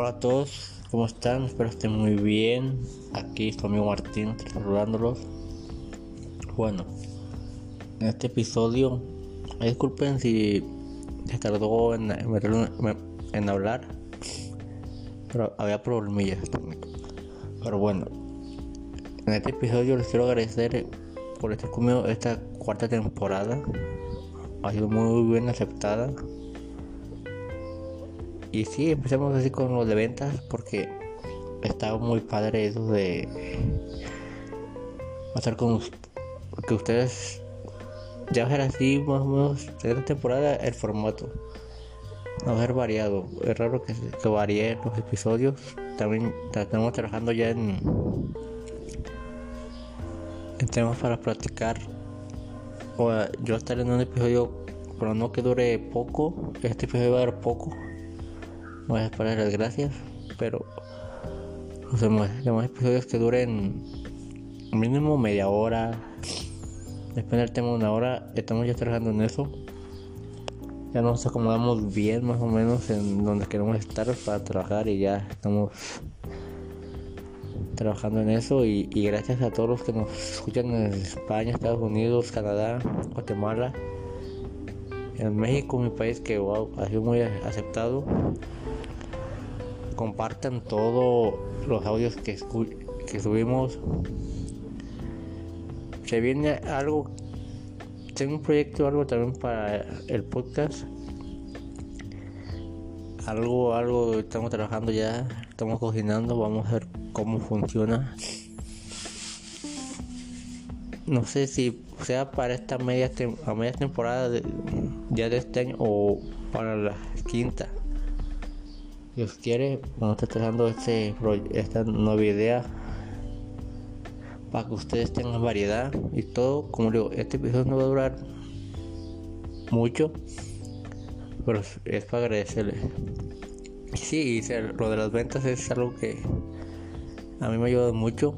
Hola a todos, ¿cómo están? Espero estén muy bien. Aquí su amigo Martín saludándolos. Bueno, en este episodio, disculpen si se tardó en, en, hablar, pero había problemillas Pero bueno, en este episodio les quiero agradecer por estar conmigo esta cuarta temporada. Ha sido muy bien aceptada. Y sí, empecemos así con los de ventas porque estaba muy padre eso de pasar con que ustedes ya va a ser así más o menos en esta temporada el formato. Va a ser variado. Es raro que, que varíe los episodios. También estamos trabajando ya en, en temas para practicar. O, yo estaré en un episodio, pero no que dure poco. Este episodio va a durar poco voy a esperar las gracias, pero los demás, episodios que duren mínimo media hora, depende del tema una hora, estamos ya trabajando en eso. Ya nos acomodamos bien más o menos en donde queremos estar para trabajar y ya estamos trabajando en eso y, gracias a todos los que nos escuchan en España, Estados Unidos, Canadá, Guatemala, en México, mi país que wow, ha sido muy aceptado compartan todos los audios que, que subimos. Se viene algo, tengo un proyecto algo también para el podcast. Algo, algo estamos trabajando ya, estamos cocinando, vamos a ver cómo funciona. No sé si sea para esta media, a media temporada de, ya de este año o para la quinta. Dios quiere, cuando esté trabajando este, esta nueva idea para que ustedes tengan variedad y todo. Como digo, este episodio no va a durar mucho, pero es para agradecerle. Sí, lo de las ventas es algo que a mí me ha ayudado mucho.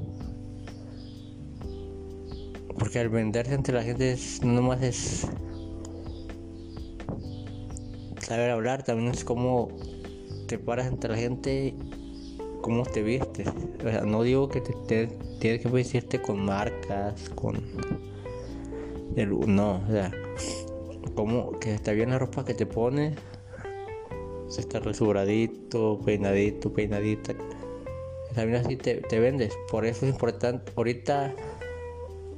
Porque al venderse entre la gente no nomás es saber hablar, también es como te paras entre la gente, cómo te vistes. O sea, no digo que te, tienes que vestirte con marcas, con. no, o sea, como que está bien la ropa que te pones, se está resuradito, peinadito, peinadita. También así te, vendes. Por eso es importante. Ahorita,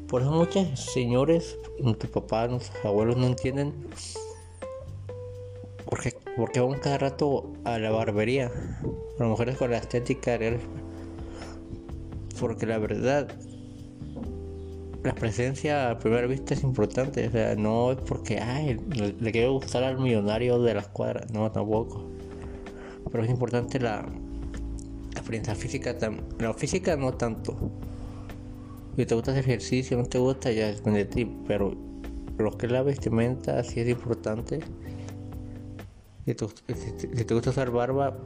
por eso muchos señores, nuestros papás, nuestros abuelos no entienden porque, porque vamos cada rato a la barbería. Las mujeres con la estética real. Porque la verdad, la presencia a primera vista es importante. O sea, no es porque, ay, le, quiero gustar al millonario de las cuadras. No, tampoco. Pero es importante la, apariencia física. La física no tanto. Si te gusta hacer ejercicio, no te gusta, ya depende de ti. Pero lo que es la vestimenta sí es importante. Si te, gusta usar barba,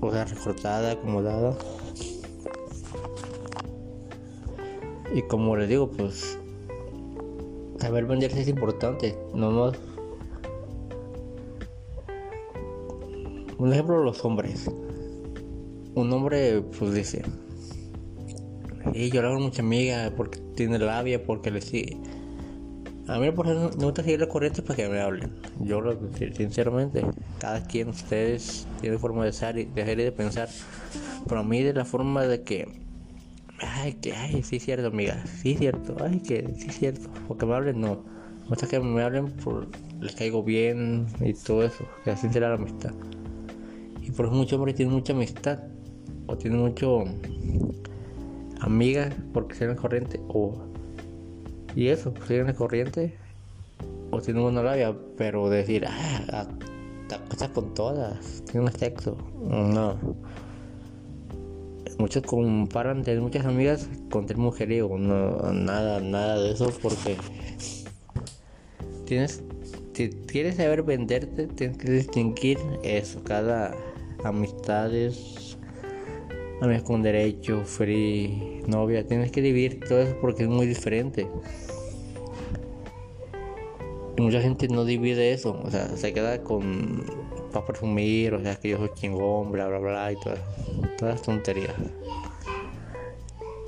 o sea, recortada, acomodada. Y como les digo, pues saber venderse es importante. No más. Un ejemplo, los hombres. Un hombre, pues dice: Y yo le hago mucha amiga porque tiene labia, porque le sigue. A mí por ejemplo, me gusta seguir la corriente para que me hablen. Yo sinceramente, cada quien ustedes tiene forma de ser y de, de pensar. Pero a mí de la forma de que ay que ay sí cierto amiga, sí cierto, ay que sí cierto, porque me hablen no. Me gusta que me hablen por les caigo bien y todo eso, que así será la amistad. Y por eso muchos hombres tienen mucha amistad o tienen mucho amigas porque sean corriente o y eso, pues la corriente o tiene una labia, pero decir, ah, acuestas con todas, tiene sexo, no. Muchos comparan tener muchas amigas con tener mujeriego, no, nada, nada de eso porque tienes, si quieres saber venderte, tienes que distinguir eso, cada amistades, amigas con derecho, free, novia, tienes que dividir todo eso porque es muy diferente. Y mucha gente no divide eso, o sea, se queda con para presumir, o sea, que yo soy chingón, bla, bla, bla, y todas, todas las tonterías.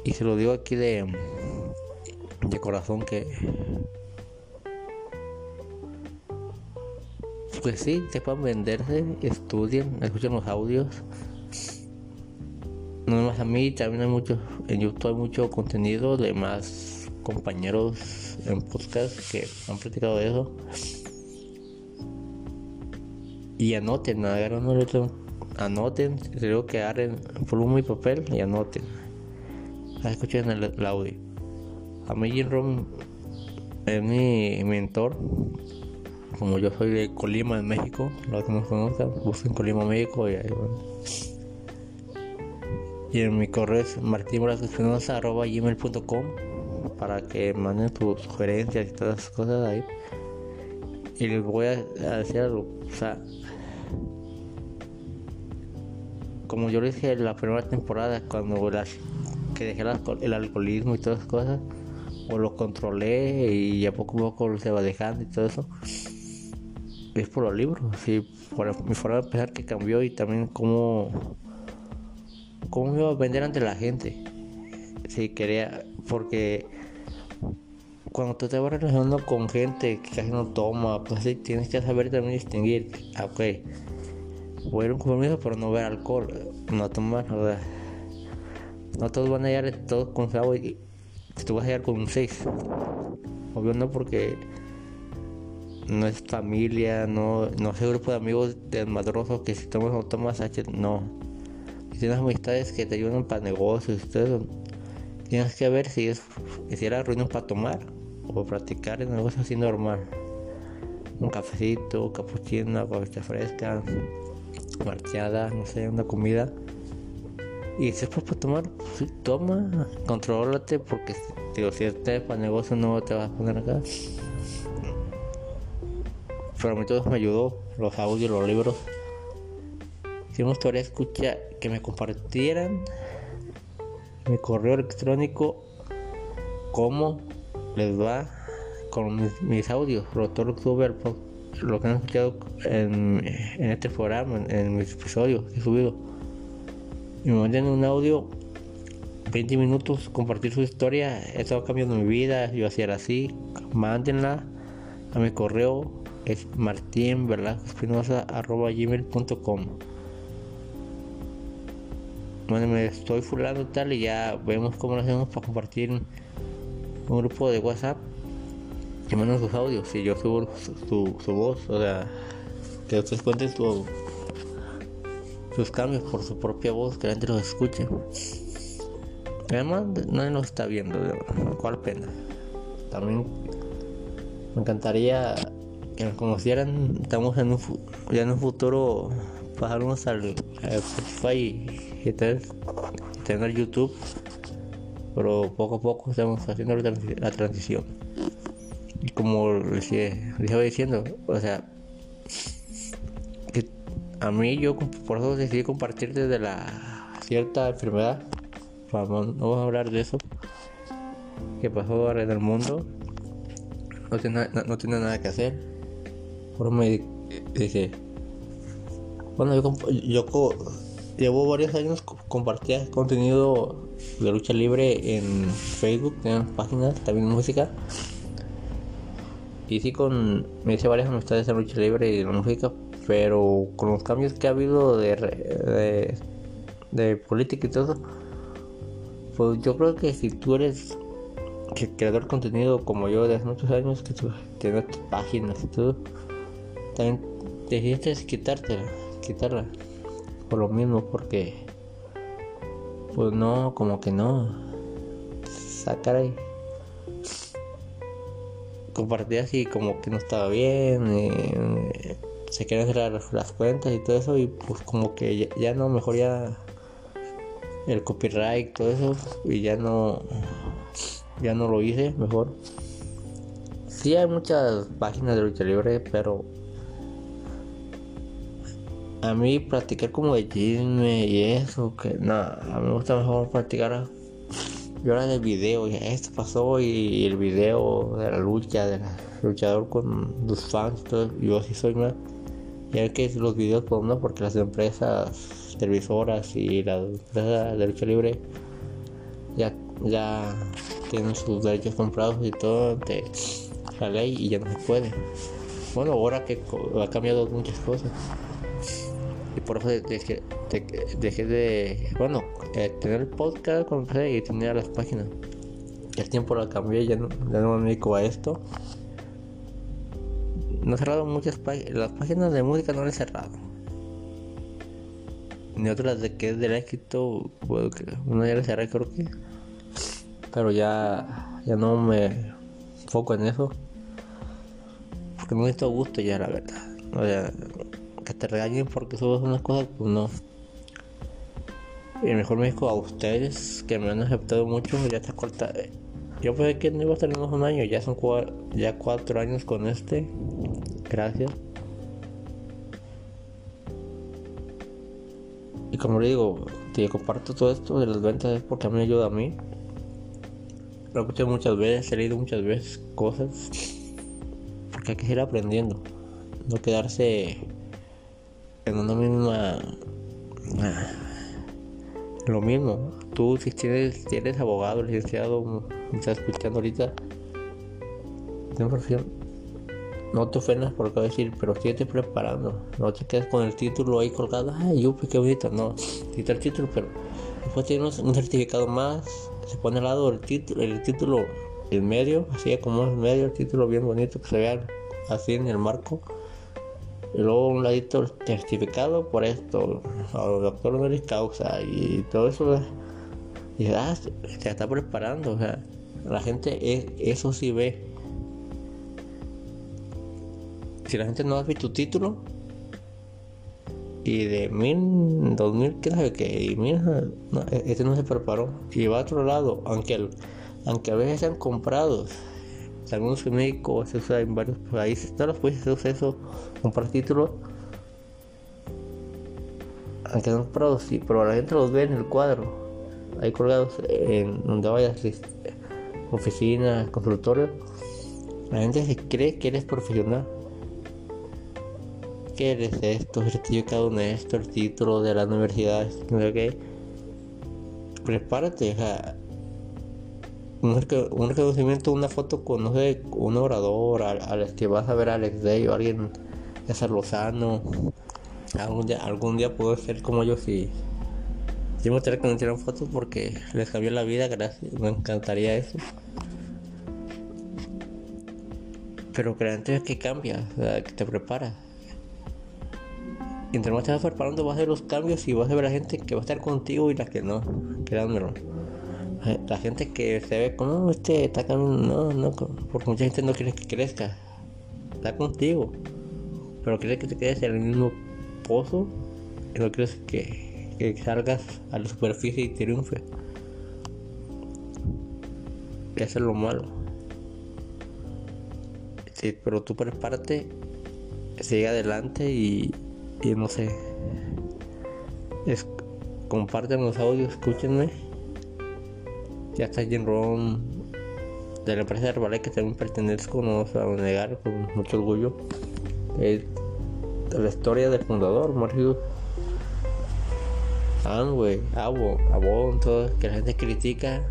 Y se lo digo aquí de, de corazón que pues sí, sepan venderse, estudien, escuchen los audios. No más a mí, también hay mucho, en YouTube hay mucho contenido de más compañeros en podcast que han practicado eso. Y anoten, agarren un anoten, creo que agarren pluma y papel y anoten. Escuchen el, audio. A mí Jim Rom es mi mentor como yo soy de Colima, en México, los que nos conozcan, busquen Colima, México y ahí Y en mi correo es martinbrazosespinosa.gmail.com para que manden sus sugerencias y todas esas cosas ahí. Y les voy a, decir algo, o sea, como yo lo dije en la primera temporada, cuando las, que dejé el alcoholismo y todas esas cosas, o lo controlé y a poco a poco se va dejando y todo eso es por los libros, sí, por mi forma de pensar que cambió y también cómo, cómo iba a vender ante la gente. Si quería, porque cuando tú te vas relacionando con gente que casi no toma, pues sí, tienes que saber también distinguir, ah, ok, voy a ir un compromiso pero no ver alcohol, no tomar, o no todos van a llegar todos con sabor y tú vas a llegar con un 6. Obvio no porque no es familia, no, no es grupo de amigos desmadrosos que si tomas o tomas H, no. Si tienes amistades que te ayudan para negocios todo tienes que ver si es si era ruino para tomar o practicar el negocio así normal. Un cafecito, capuchino, agua fresca, marchada, no sé, una comida. Y si es para tomar, toma, controlate porque digo, si es para negocio no te vas a poner acá pero a mí todo me ayudó, los audios, los libros. Si me gustaría escuchar que me compartieran mi correo electrónico, cómo les va con mis, audios, todo lo que han escuchado en, este programa, en, mis episodios que he subido. Y me manden un audio 20 minutos, compartir su historia, esto ha cambiado mi vida, yo hacía así, mándenla a mi correo es martinvelascoespinosa.gmail.com Bueno, me estoy fulando tal y ya vemos cómo lo hacemos para compartir un grupo de WhatsApp que mandan sus audios y yo subo su, voz, o sea, que ustedes cuenten sus cambios por su propia voz, que la gente los escuche. Además, nadie nos está viendo, ¿cuál pena? También me encantaría que nos conocieran, estamos en un, ya en un futuro pasarnos al, Spotify y, tener, YouTube, pero poco a poco estamos haciendo la, transición. Y como les, les diciendo, o sea, que a mí yo por eso decidí compartir desde la cierta enfermedad, no vamos a hablar de eso, que pasó ahora en el mundo, no tiene, no tiene nada que hacer por me dije, bueno, yo, llevo varios años compartía contenido de lucha libre en Facebook, en páginas, también música. Y sí, con, me hice varias amistades en lucha libre y en música, pero con los cambios que ha habido de, de, de política y todo, pues yo creo que si tú eres creador de contenido como yo de hace muchos años, que tú tienes páginas y todo, también decidiste quitártela, quitarla. Por lo mismo, porque pues no, como que no. Sacar ahí. Compartí así como que no estaba bien. Eh, se quieren cerrar las cuentas y todo eso. Y pues como que ya, no, mejor ya el copyright, todo eso. Y ya no. Ya no lo hice, mejor. Sí hay muchas páginas de lucha libre, pero a mí practicar como de chisme y eso, que nada, a mí me gusta mejor practicar era del video, y esto pasó y el video de la lucha, del luchador con los fans, todo, yo así soy más, Ya que los videos, pues no, porque las empresas televisoras y las empresas de lucha libre ya, ya tienen sus derechos comprados y todo de la ley y ya no se puede. Bueno, ahora que ha cambiado muchas cosas. Por eso dejé, de, bueno, eh, tener el podcast y tener las páginas. El tiempo lo cambié, ya no, ya no me dedico a esto. No he cerrado muchas páginas, las páginas de música no las he cerrado. Ni otras de que es del éxito, bueno, una ya la cerré creo que. Pero ya, ya no me enfoco en eso. Porque no estoy a gusto ya, la verdad. O sea, que te regañen porque subes unas cosas, pues no. Y mejor me dijo a ustedes que me han aceptado mucho, ya está corta. Yo pensé que no iba a tener un año, ya son ya cuatro años con este. Gracias. Y como le digo, te comparto todo esto de las ventas es porque a mí me ayuda a mí. Lo he escuchado muchas veces, he leído muchas veces cosas. Porque hay que ir aprendiendo. No quedarse en una misma. Ah, lo mismo. Tú, si tienes, si eres abogado, licenciado, me estás escuchando ahorita, no te ofendas por lo decir, pero síguete preparando. No te quedes con el título ahí colgado. Ay, yo, qué bonito. No, quita el título, pero después tienes un certificado más. Se pone al lado el título, el título en medio, así como es medio, el título bien bonito que se vea así en el marco. Y luego un ladito certificado por esto, doctor honoris causa y todo eso. Y ah, se está preparando, o sea, la gente es, eso sí ve. Si la gente no ha visto tu título y de mil, dos mil, qué sabe que, y mira, e, este no se preparó y va a otro lado, aunque, aunque a veces sean comprados algunos médicos se usa en varios países, todos los países se usa eso, comprar títulos. Aunque no sí, pero la gente los ve en el cuadro, ahí colgados en donde vayas, oficina, consultorio. La gente se cree que eres profesional. Que eres esto, certificado esto el título de la universidad, no sé qué. Prepárate, o sea, un, reconocimiento, una foto con, no sé, un orador, al, que vas a ver a Alex Day o alguien, César Lozano. Algún día, puedo ser como yo si, si me que me hicieran fotos porque les cambió la vida, gracias, me encantaría eso. Pero que que cambia, que te prepara. Y entre más te vas preparando vas a ver los cambios y vas a ver a la gente que va a estar contigo y la que no, créanmelo. La gente que se ve como este está no, no, porque mucha gente no quiere que crezca. Está contigo. Pero quiere que te quedes en el mismo pozo y no quieres que, que salgas a la superficie y triunfe. Eso es lo malo. Sí, pero tú prepárate, sigue adelante y, y no sé. Es, comparten los audios, escúchenme ya está Jim Ron de la empresa Herbalife que también pertenezco, no vamos a negar con mucho orgullo. Es la historia del fundador, Mario Amway, Abo, Avon, todo que la gente critica.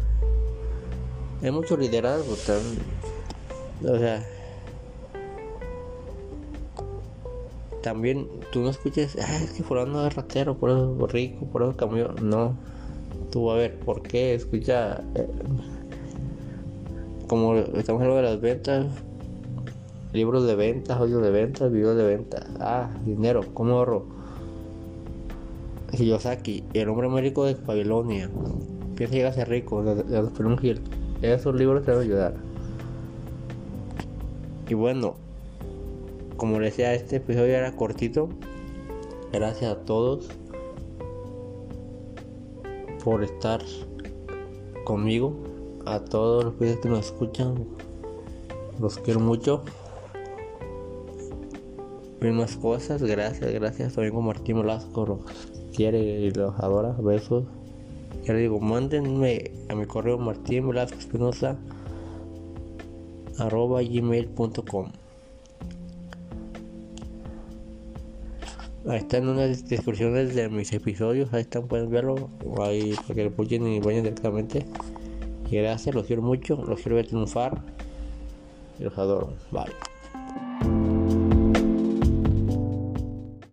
Hay mucho liderazgo, tan, o sea, también tú no escuches, ah, es que fulano es ratero, por eso es rico, por eso cambió. No, tú a ver por qué escucha eh, como estamos hablando de las ventas libros de ventas audios de ventas videos de ventas ah dinero cómo ahorro Kiyosaki el hombre médico de Babilonia piensa llegar a ser rico de, los esos libros te van a ayudar. Y bueno como les decía este episodio era cortito gracias a todos por estar conmigo. A todos los que nos escuchan, los quiero mucho. Mismas cosas, gracias, gracias. También con Martín Velasco los quiere y los adora. Besos. Ya le digo, mándenme a mi correo Martín Velasco Espinosa arroba gmail.com Ahí están unas descripciones de mis episodios, ahí están, pueden verlo, ahí para que lo escuchen y vayan directamente. Y gracias, los quiero mucho, los quiero ver triunfar y los adoro. Bye.